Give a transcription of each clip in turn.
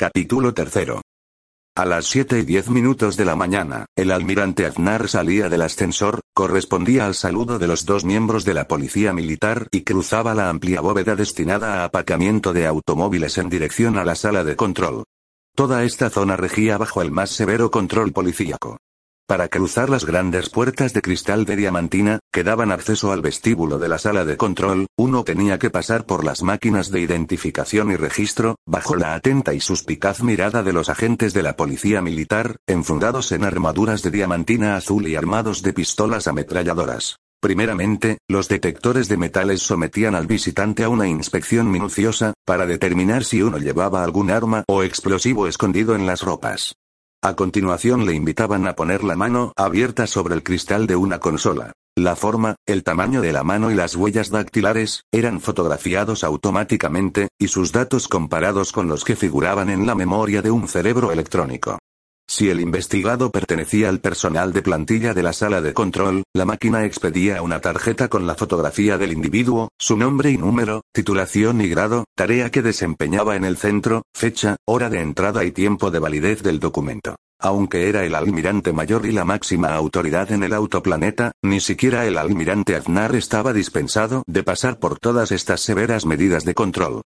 Capítulo tercero. A las 7 y 10 minutos de la mañana, el almirante Aznar salía del ascensor, correspondía al saludo de los dos miembros de la policía militar y cruzaba la amplia bóveda destinada a apacamiento de automóviles en dirección a la sala de control. Toda esta zona regía bajo el más severo control policíaco. Para cruzar las grandes puertas de cristal de diamantina, que daban acceso al vestíbulo de la sala de control, uno tenía que pasar por las máquinas de identificación y registro, bajo la atenta y suspicaz mirada de los agentes de la policía militar, enfundados en armaduras de diamantina azul y armados de pistolas ametralladoras. Primeramente, los detectores de metales sometían al visitante a una inspección minuciosa, para determinar si uno llevaba algún arma o explosivo escondido en las ropas. A continuación le invitaban a poner la mano abierta sobre el cristal de una consola. La forma, el tamaño de la mano y las huellas dactilares, eran fotografiados automáticamente, y sus datos comparados con los que figuraban en la memoria de un cerebro electrónico. Si el investigado pertenecía al personal de plantilla de la sala de control, la máquina expedía una tarjeta con la fotografía del individuo, su nombre y número, titulación y grado, tarea que desempeñaba en el centro, fecha, hora de entrada y tiempo de validez del documento. Aunque era el almirante mayor y la máxima autoridad en el autoplaneta, ni siquiera el almirante Aznar estaba dispensado de pasar por todas estas severas medidas de control.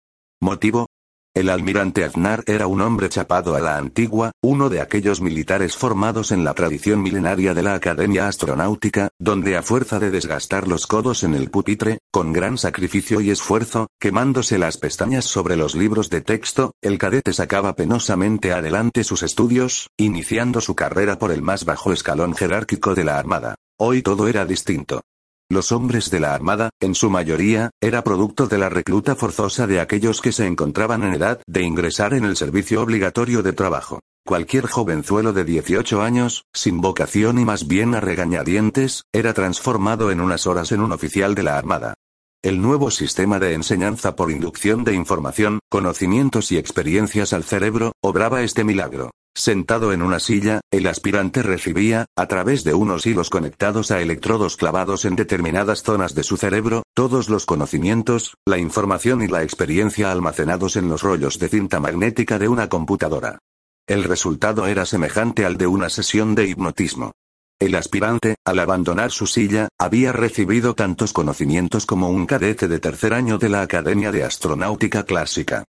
Motivo, el almirante Aznar era un hombre chapado a la antigua, uno de aquellos militares formados en la tradición milenaria de la Academia Astronáutica, donde a fuerza de desgastar los codos en el pupitre, con gran sacrificio y esfuerzo, quemándose las pestañas sobre los libros de texto, el cadete sacaba penosamente adelante sus estudios, iniciando su carrera por el más bajo escalón jerárquico de la Armada. Hoy todo era distinto. Los hombres de la Armada, en su mayoría, era producto de la recluta forzosa de aquellos que se encontraban en edad de ingresar en el servicio obligatorio de trabajo. Cualquier jovenzuelo de 18 años, sin vocación y más bien a regañadientes, era transformado en unas horas en un oficial de la Armada. El nuevo sistema de enseñanza por inducción de información, conocimientos y experiencias al cerebro, obraba este milagro. Sentado en una silla, el aspirante recibía, a través de unos hilos conectados a electrodos clavados en determinadas zonas de su cerebro, todos los conocimientos, la información y la experiencia almacenados en los rollos de cinta magnética de una computadora. El resultado era semejante al de una sesión de hipnotismo. El aspirante, al abandonar su silla, había recibido tantos conocimientos como un cadete de tercer año de la Academia de Astronáutica Clásica.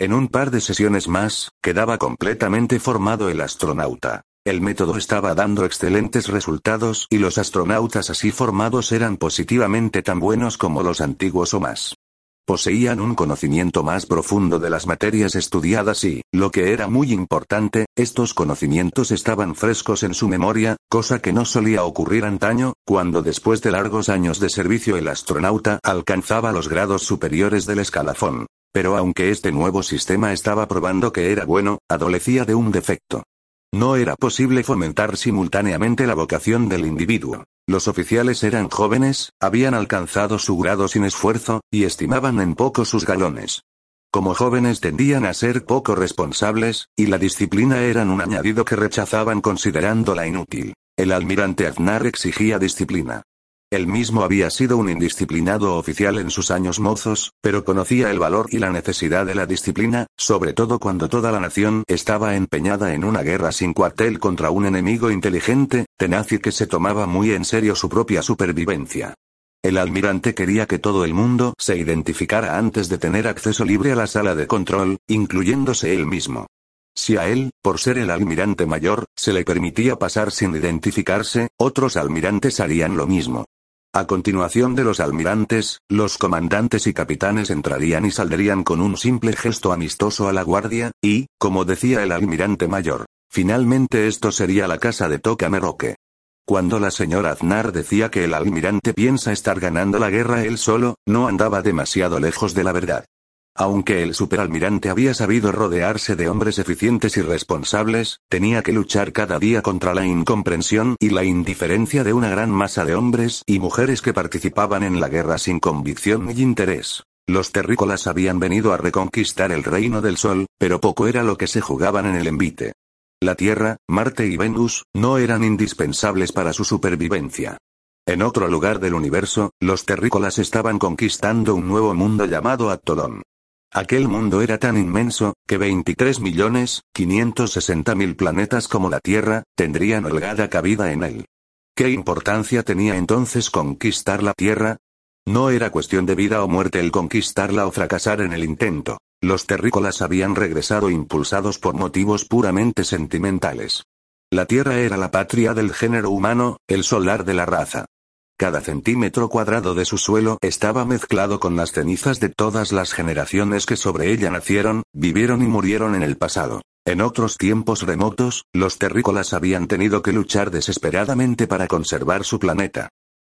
En un par de sesiones más, quedaba completamente formado el astronauta. El método estaba dando excelentes resultados y los astronautas así formados eran positivamente tan buenos como los antiguos o más. Poseían un conocimiento más profundo de las materias estudiadas y, lo que era muy importante, estos conocimientos estaban frescos en su memoria, cosa que no solía ocurrir antaño, cuando después de largos años de servicio el astronauta alcanzaba los grados superiores del escalafón. Pero aunque este nuevo sistema estaba probando que era bueno, adolecía de un defecto. No era posible fomentar simultáneamente la vocación del individuo. Los oficiales eran jóvenes, habían alcanzado su grado sin esfuerzo, y estimaban en poco sus galones. Como jóvenes tendían a ser poco responsables, y la disciplina eran un añadido que rechazaban considerándola inútil. El almirante Aznar exigía disciplina. Él mismo había sido un indisciplinado oficial en sus años mozos, pero conocía el valor y la necesidad de la disciplina, sobre todo cuando toda la nación estaba empeñada en una guerra sin cuartel contra un enemigo inteligente, tenaz y que se tomaba muy en serio su propia supervivencia. El almirante quería que todo el mundo se identificara antes de tener acceso libre a la sala de control, incluyéndose él mismo. Si a él, por ser el almirante mayor, se le permitía pasar sin identificarse, otros almirantes harían lo mismo. A continuación de los almirantes, los comandantes y capitanes entrarían y saldrían con un simple gesto amistoso a la guardia, y, como decía el almirante mayor, finalmente esto sería la casa de Tocameroque. Cuando la señora Aznar decía que el almirante piensa estar ganando la guerra él solo, no andaba demasiado lejos de la verdad. Aunque el superalmirante había sabido rodearse de hombres eficientes y responsables, tenía que luchar cada día contra la incomprensión y la indiferencia de una gran masa de hombres y mujeres que participaban en la guerra sin convicción ni interés. Los terrícolas habían venido a reconquistar el reino del sol, pero poco era lo que se jugaban en el envite. La Tierra, Marte y Venus, no eran indispensables para su supervivencia. En otro lugar del universo, los terrícolas estaban conquistando un nuevo mundo llamado Atolón. Aquel mundo era tan inmenso, que 23 millones, 560 mil planetas como la Tierra, tendrían holgada cabida en él. ¿Qué importancia tenía entonces conquistar la Tierra? No era cuestión de vida o muerte el conquistarla o fracasar en el intento. Los terrícolas habían regresado impulsados por motivos puramente sentimentales. La Tierra era la patria del género humano, el solar de la raza. Cada centímetro cuadrado de su suelo estaba mezclado con las cenizas de todas las generaciones que sobre ella nacieron, vivieron y murieron en el pasado. En otros tiempos remotos, los terrícolas habían tenido que luchar desesperadamente para conservar su planeta.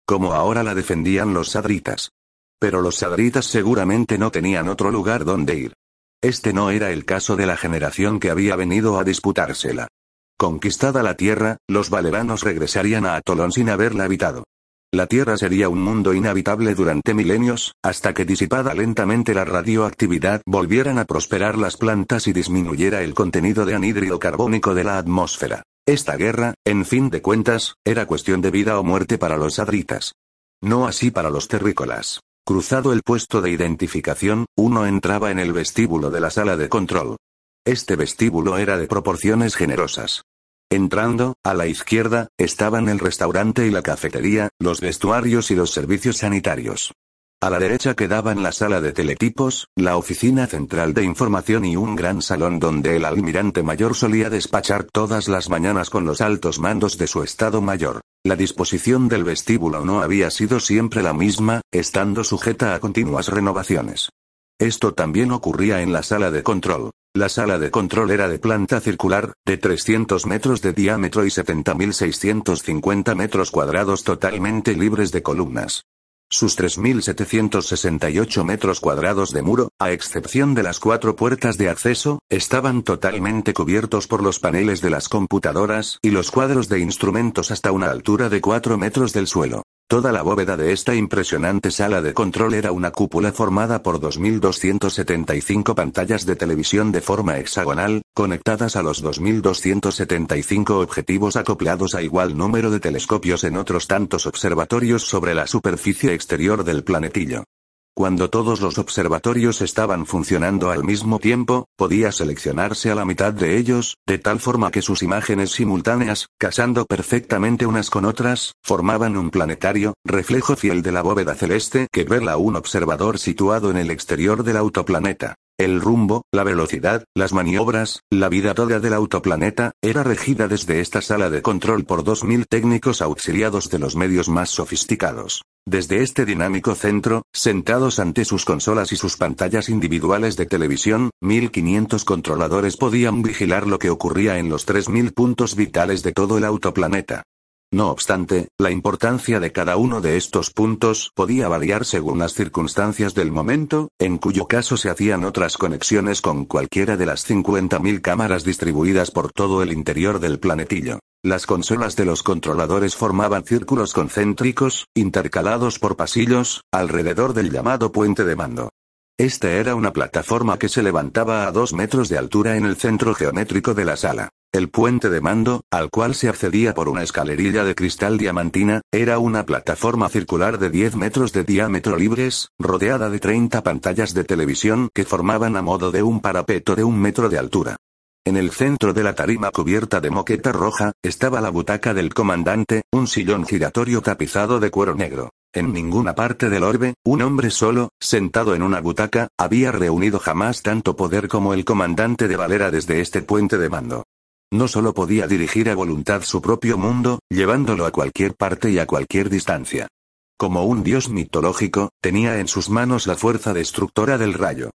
Como ahora la defendían los sadritas. Pero los sadritas seguramente no tenían otro lugar donde ir. Este no era el caso de la generación que había venido a disputársela. Conquistada la Tierra, los valeranos regresarían a Atolón sin haberla habitado. La Tierra sería un mundo inhabitable durante milenios, hasta que disipada lentamente la radioactividad volvieran a prosperar las plantas y disminuyera el contenido de anhídrido carbónico de la atmósfera. Esta guerra, en fin de cuentas, era cuestión de vida o muerte para los adritas. No así para los terrícolas. Cruzado el puesto de identificación, uno entraba en el vestíbulo de la sala de control. Este vestíbulo era de proporciones generosas. Entrando, a la izquierda, estaban el restaurante y la cafetería, los vestuarios y los servicios sanitarios. A la derecha quedaban la sala de teletipos, la oficina central de información y un gran salón donde el almirante mayor solía despachar todas las mañanas con los altos mandos de su estado mayor. La disposición del vestíbulo no había sido siempre la misma, estando sujeta a continuas renovaciones. Esto también ocurría en la sala de control. La sala de control era de planta circular, de 300 metros de diámetro y 70.650 metros cuadrados totalmente libres de columnas. Sus 3.768 metros cuadrados de muro, a excepción de las cuatro puertas de acceso, estaban totalmente cubiertos por los paneles de las computadoras y los cuadros de instrumentos hasta una altura de 4 metros del suelo. Toda la bóveda de esta impresionante sala de control era una cúpula formada por 2.275 pantallas de televisión de forma hexagonal, conectadas a los 2.275 objetivos acoplados a igual número de telescopios en otros tantos observatorios sobre la superficie exterior del planetillo. Cuando todos los observatorios estaban funcionando al mismo tiempo, podía seleccionarse a la mitad de ellos, de tal forma que sus imágenes simultáneas, casando perfectamente unas con otras, formaban un planetario, reflejo fiel de la bóveda celeste que verla un observador situado en el exterior del autoplaneta. El rumbo, la velocidad, las maniobras, la vida toda del autoplaneta, era regida desde esta sala de control por 2.000 técnicos auxiliados de los medios más sofisticados. Desde este dinámico centro, sentados ante sus consolas y sus pantallas individuales de televisión, 1.500 controladores podían vigilar lo que ocurría en los 3.000 puntos vitales de todo el autoplaneta. No obstante, la importancia de cada uno de estos puntos podía variar según las circunstancias del momento, en cuyo caso se hacían otras conexiones con cualquiera de las 50.000 cámaras distribuidas por todo el interior del planetillo. Las consolas de los controladores formaban círculos concéntricos, intercalados por pasillos, alrededor del llamado puente de mando. Esta era una plataforma que se levantaba a dos metros de altura en el centro geométrico de la sala. El puente de mando, al cual se accedía por una escalerilla de cristal diamantina, era una plataforma circular de 10 metros de diámetro libres, rodeada de 30 pantallas de televisión que formaban a modo de un parapeto de un metro de altura. En el centro de la tarima cubierta de moqueta roja, estaba la butaca del comandante, un sillón giratorio tapizado de cuero negro. En ninguna parte del orbe, un hombre solo, sentado en una butaca, había reunido jamás tanto poder como el comandante de Valera desde este puente de mando. No solo podía dirigir a voluntad su propio mundo, llevándolo a cualquier parte y a cualquier distancia. Como un dios mitológico, tenía en sus manos la fuerza destructora del rayo.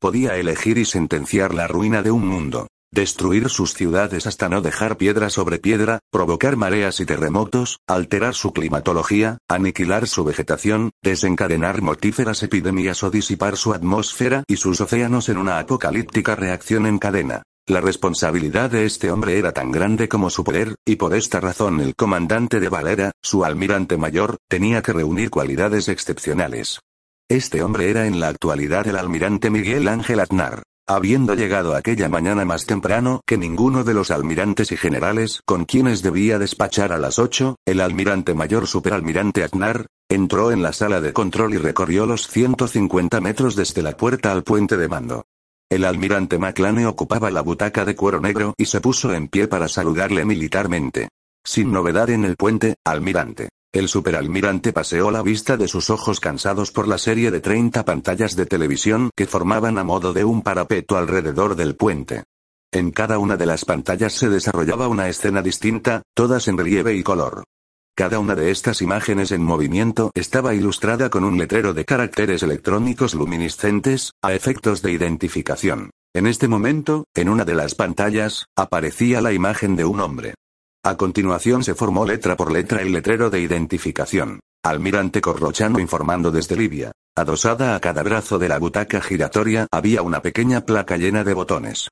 Podía elegir y sentenciar la ruina de un mundo. destruir sus ciudades hasta no dejar piedra sobre piedra, provocar mareas y terremotos, alterar su climatología, aniquilar su vegetación, desencadenar mortíferas epidemias o disipar su atmósfera y sus océanos en una apocalíptica reacción en cadena. La responsabilidad de este hombre era tan grande como su poder, y por esta razón el comandante de Valera, su almirante mayor, tenía que reunir cualidades excepcionales. Este hombre era en la actualidad el almirante Miguel Ángel Aznar. Habiendo llegado aquella mañana más temprano que ninguno de los almirantes y generales con quienes debía despachar a las ocho, el almirante mayor superalmirante Aznar, entró en la sala de control y recorrió los 150 metros desde la puerta al puente de mando. El almirante Maclane ocupaba la butaca de cuero negro y se puso en pie para saludarle militarmente. Sin novedad en el puente, almirante. El superalmirante paseó la vista de sus ojos cansados por la serie de 30 pantallas de televisión que formaban a modo de un parapeto alrededor del puente. En cada una de las pantallas se desarrollaba una escena distinta, todas en relieve y color. Cada una de estas imágenes en movimiento estaba ilustrada con un letrero de caracteres electrónicos luminiscentes, a efectos de identificación. En este momento, en una de las pantallas, aparecía la imagen de un hombre. A continuación se formó letra por letra el letrero de identificación. Almirante Corrochano informando desde Libia. Adosada a cada brazo de la butaca giratoria había una pequeña placa llena de botones.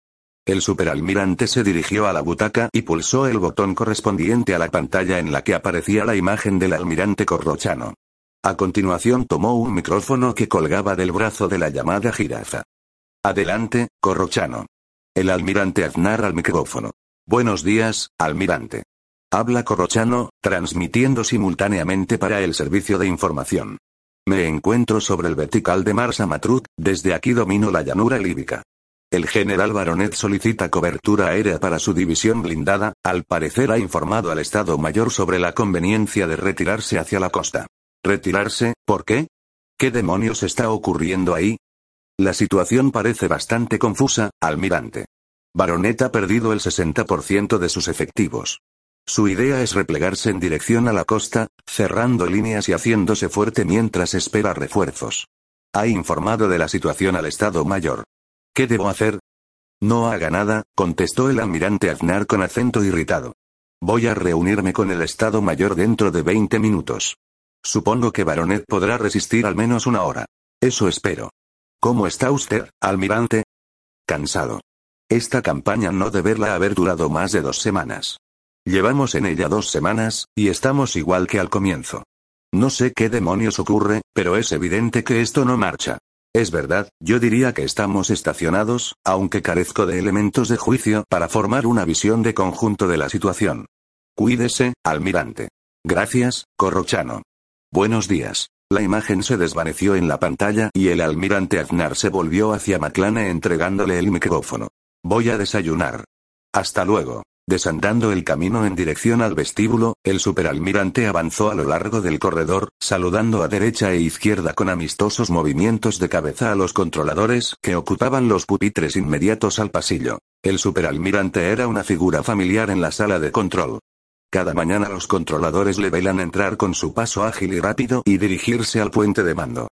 El superalmirante se dirigió a la butaca y pulsó el botón correspondiente a la pantalla en la que aparecía la imagen del almirante Corrochano. A continuación tomó un micrófono que colgaba del brazo de la llamada jirafa. Adelante, Corrochano. El almirante Aznar al micrófono. Buenos días, almirante. Habla Corrochano, transmitiendo simultáneamente para el servicio de información. Me encuentro sobre el vertical de Mars Amatrut, desde aquí domino la llanura líbica. El general Baronet solicita cobertura aérea para su división blindada, al parecer ha informado al Estado Mayor sobre la conveniencia de retirarse hacia la costa. ¿Retirarse? ¿Por qué? ¿Qué demonios está ocurriendo ahí? La situación parece bastante confusa, almirante. Baronet ha perdido el 60% de sus efectivos. Su idea es replegarse en dirección a la costa, cerrando líneas y haciéndose fuerte mientras espera refuerzos. Ha informado de la situación al Estado Mayor. ¿Qué debo hacer? No haga nada, contestó el almirante Aznar con acento irritado. Voy a reunirme con el Estado Mayor dentro de 20 minutos. Supongo que Baronet podrá resistir al menos una hora. Eso espero. ¿Cómo está usted, almirante? Cansado. Esta campaña no deberla haber durado más de dos semanas. Llevamos en ella dos semanas, y estamos igual que al comienzo. No sé qué demonios ocurre, pero es evidente que esto no marcha. Es verdad, yo diría que estamos estacionados, aunque carezco de elementos de juicio para formar una visión de conjunto de la situación. Cuídese, almirante. Gracias, Corrochano. Buenos días. La imagen se desvaneció en la pantalla y el almirante Aznar se volvió hacia Maclane entregándole el micrófono. Voy a desayunar. Hasta luego. Desandando el camino en dirección al vestíbulo, el superalmirante avanzó a lo largo del corredor, saludando a derecha e izquierda con amistosos movimientos de cabeza a los controladores que ocupaban los pupitres inmediatos al pasillo. El superalmirante era una figura familiar en la sala de control. Cada mañana los controladores le velan entrar con su paso ágil y rápido y dirigirse al puente de mando.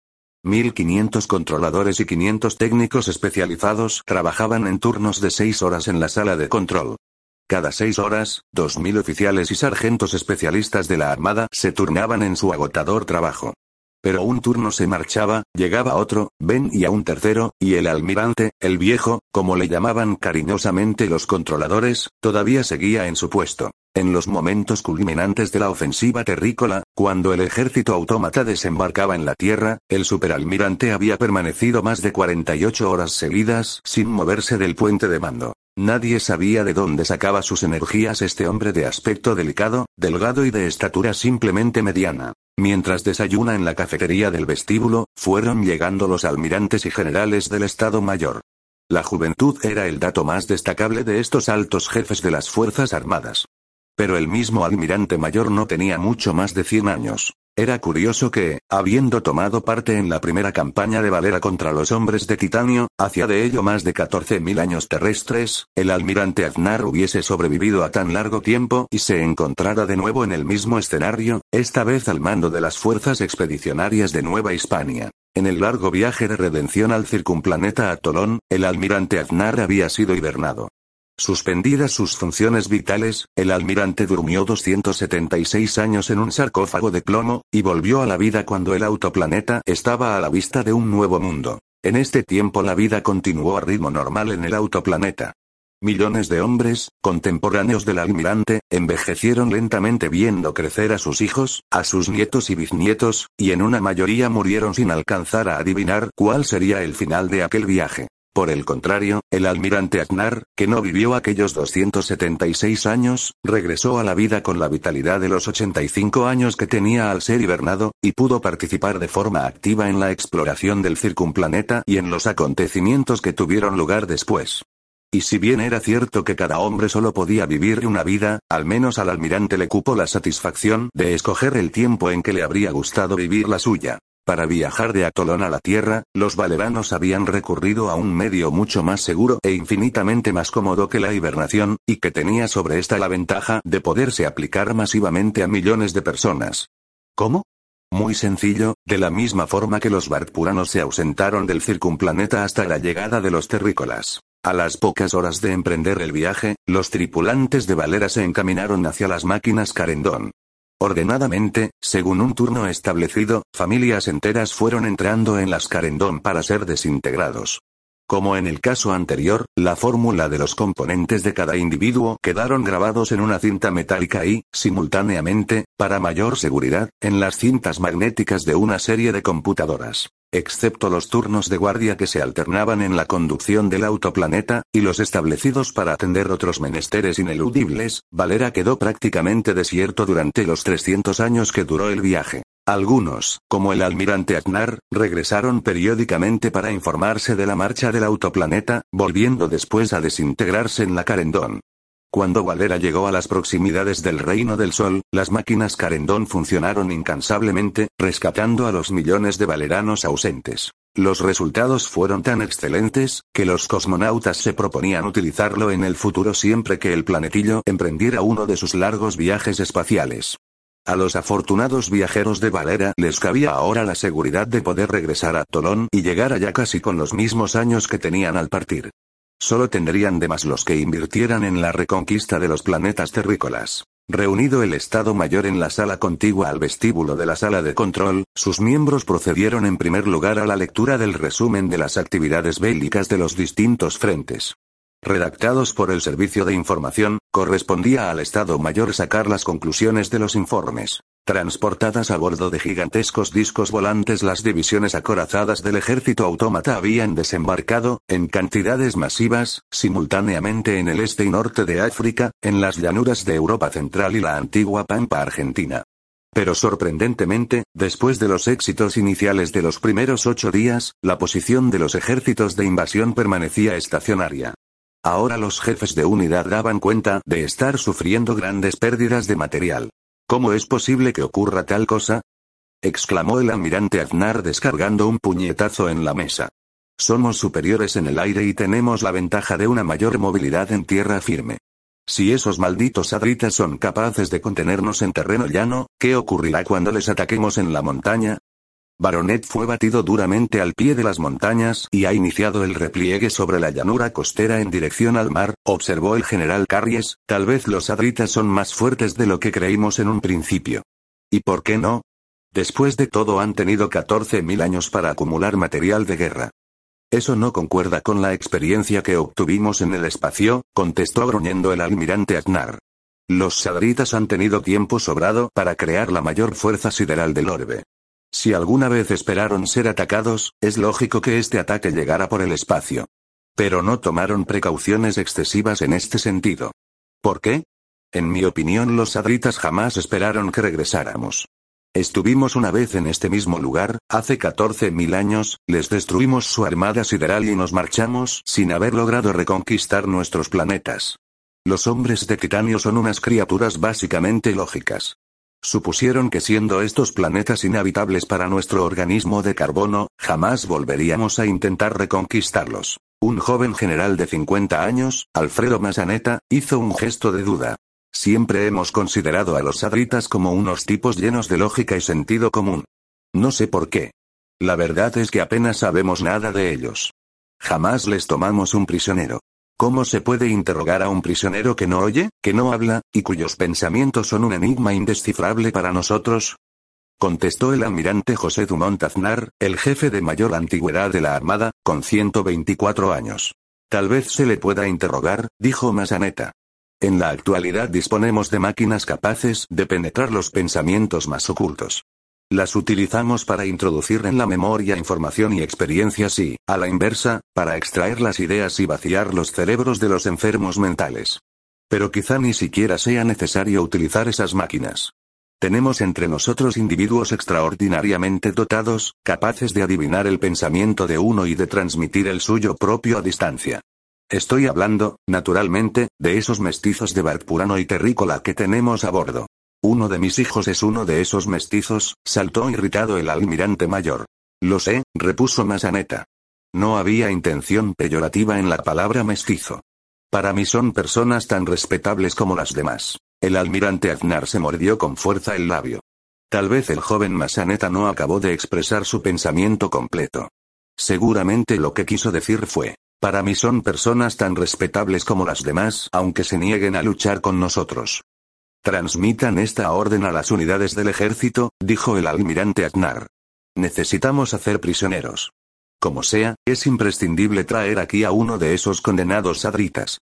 1.500 controladores y 500 técnicos especializados trabajaban en turnos de 6 horas en la sala de control. Cada seis horas, 2.000 oficiales y sargentos especialistas de la Armada se turnaban en su agotador trabajo. Pero un turno se marchaba, llegaba otro, Ben y a un tercero, y el almirante, el viejo, como le llamaban cariñosamente los controladores, todavía seguía en su puesto. En los momentos culminantes de la ofensiva terrícola, cuando el ejército autómata desembarcaba en la tierra, el superalmirante había permanecido más de 48 horas seguidas sin moverse del puente de mando. Nadie sabía de dónde sacaba sus energías este hombre de aspecto delicado, delgado y de estatura simplemente mediana. Mientras desayuna en la cafetería del vestíbulo, fueron llegando los almirantes y generales del Estado Mayor. La juventud era el dato más destacable de estos altos jefes de las Fuerzas Armadas. Pero el mismo almirante mayor no tenía mucho más de 100 años. Era curioso que, habiendo tomado parte en la primera campaña de Valera contra los hombres de titanio, hacia de ello más de 14.000 años terrestres, el almirante Aznar hubiese sobrevivido a tan largo tiempo y se encontrara de nuevo en el mismo escenario, esta vez al mando de las fuerzas expedicionarias de Nueva Hispania. En el largo viaje de redención al circunplaneta Atolón, el almirante Aznar había sido hibernado. Suspendidas sus funciones vitales, el almirante durmió 276 años en un sarcófago de plomo, y volvió a la vida cuando el autoplaneta estaba a la vista de un nuevo mundo. En este tiempo la vida continuó a ritmo normal en el autoplaneta. Millones de hombres, contemporáneos del almirante, envejecieron lentamente viendo crecer a sus hijos, a sus nietos y bisnietos, y en una mayoría murieron sin alcanzar a adivinar cuál sería el final de aquel viaje. Por el contrario, el almirante Aznar, que no vivió aquellos 276 años, regresó a la vida con la vitalidad de los 85 años que tenía al ser hibernado, y pudo participar de forma activa en la exploración del circunplaneta y en los acontecimientos que tuvieron lugar después. Y si bien era cierto que cada hombre solo podía vivir una vida, al menos al almirante le cupo la satisfacción de escoger el tiempo en que le habría gustado vivir la suya. Para viajar de Atolón a la Tierra, los valeranos habían recurrido a un medio mucho más seguro e infinitamente más cómodo que la hibernación, y que tenía sobre esta la ventaja de poderse aplicar masivamente a millones de personas. ¿Cómo? Muy sencillo, de la misma forma que los bartpuranos se ausentaron del circunplaneta hasta la llegada de los terrícolas. A las pocas horas de emprender el viaje, los tripulantes de Valera se encaminaron hacia las máquinas Carendón. Ordenadamente, según un turno establecido, familias enteras fueron entrando en las Carendón para ser desintegrados. Como en el caso anterior, la fórmula de los componentes de cada individuo quedaron grabados en una cinta metálica y, simultáneamente, para mayor seguridad, en las cintas magnéticas de una serie de computadoras. Excepto los turnos de guardia que se alternaban en la conducción del autoplaneta, y los establecidos para atender otros menesteres ineludibles, Valera quedó prácticamente desierto durante los 300 años que duró el viaje. Algunos, como el almirante Aznar, regresaron periódicamente para informarse de la marcha del autoplaneta, volviendo después a desintegrarse en la Carendón. Cuando Valera llegó a las proximidades del Reino del Sol, las máquinas Carendón funcionaron incansablemente, rescatando a los millones de valeranos ausentes. Los resultados fueron tan excelentes, que los cosmonautas se proponían utilizarlo en el futuro siempre que el planetillo emprendiera uno de sus largos viajes espaciales. A los afortunados viajeros de Valera les cabía ahora la seguridad de poder regresar a Tolón y llegar allá casi con los mismos años que tenían al partir. Solo tendrían de más los que invirtieran en la reconquista de los planetas terrícolas. Reunido el Estado Mayor en la sala contigua al vestíbulo de la sala de control, sus miembros procedieron en primer lugar a la lectura del resumen de las actividades bélicas de los distintos frentes redactados por el Servicio de Información, correspondía al Estado Mayor sacar las conclusiones de los informes. Transportadas a bordo de gigantescos discos volantes, las divisiones acorazadas del ejército autómata habían desembarcado, en cantidades masivas, simultáneamente en el este y norte de África, en las llanuras de Europa Central y la antigua Pampa Argentina. Pero sorprendentemente, después de los éxitos iniciales de los primeros ocho días, la posición de los ejércitos de invasión permanecía estacionaria. Ahora los jefes de unidad daban cuenta de estar sufriendo grandes pérdidas de material. ¿Cómo es posible que ocurra tal cosa? exclamó el almirante Aznar descargando un puñetazo en la mesa. Somos superiores en el aire y tenemos la ventaja de una mayor movilidad en tierra firme. Si esos malditos adritas son capaces de contenernos en terreno llano, ¿qué ocurrirá cuando les ataquemos en la montaña? Baronet fue batido duramente al pie de las montañas y ha iniciado el repliegue sobre la llanura costera en dirección al mar, observó el general Carries, tal vez los adritas son más fuertes de lo que creímos en un principio. ¿Y por qué no? Después de todo han tenido 14.000 años para acumular material de guerra. Eso no concuerda con la experiencia que obtuvimos en el espacio, contestó gruñendo el almirante Aznar. Los sadritas han tenido tiempo sobrado para crear la mayor fuerza sideral del orbe. Si alguna vez esperaron ser atacados, es lógico que este ataque llegara por el espacio. Pero no tomaron precauciones excesivas en este sentido. ¿Por qué? En mi opinión los sadritas jamás esperaron que regresáramos. Estuvimos una vez en este mismo lugar, hace 14.000 años, les destruimos su armada sideral y nos marchamos sin haber logrado reconquistar nuestros planetas. Los hombres de titanio son unas criaturas básicamente lógicas. Supusieron que siendo estos planetas inhabitables para nuestro organismo de carbono, jamás volveríamos a intentar reconquistarlos. Un joven general de 50 años, Alfredo Masaneta, hizo un gesto de duda. Siempre hemos considerado a los sadritas como unos tipos llenos de lógica y sentido común. No sé por qué. La verdad es que apenas sabemos nada de ellos. Jamás les tomamos un prisionero. ¿Cómo se puede interrogar a un prisionero que no oye, que no habla, y cuyos pensamientos son un enigma indescifrable para nosotros? Contestó el almirante José Dumont Aznar, el jefe de mayor antigüedad de la Armada, con 124 años. Tal vez se le pueda interrogar, dijo Masaneta. En la actualidad disponemos de máquinas capaces de penetrar los pensamientos más ocultos. Las utilizamos para introducir en la memoria información y experiencias y, a la inversa, para extraer las ideas y vaciar los cerebros de los enfermos mentales. Pero quizá ni siquiera sea necesario utilizar esas máquinas. Tenemos entre nosotros individuos extraordinariamente dotados, capaces de adivinar el pensamiento de uno y de transmitir el suyo propio a distancia. Estoy hablando, naturalmente, de esos mestizos de Purano y terrícola que tenemos a bordo. Uno de mis hijos es uno de esos mestizos, saltó irritado el almirante mayor. Lo sé, repuso Masaneta. No había intención peyorativa en la palabra mestizo. Para mí son personas tan respetables como las demás. El almirante Aznar se mordió con fuerza el labio. Tal vez el joven Masaneta no acabó de expresar su pensamiento completo. Seguramente lo que quiso decir fue, para mí son personas tan respetables como las demás, aunque se nieguen a luchar con nosotros. Transmitan esta orden a las unidades del ejército, dijo el almirante Aznar. Necesitamos hacer prisioneros. Como sea, es imprescindible traer aquí a uno de esos condenados sadritas.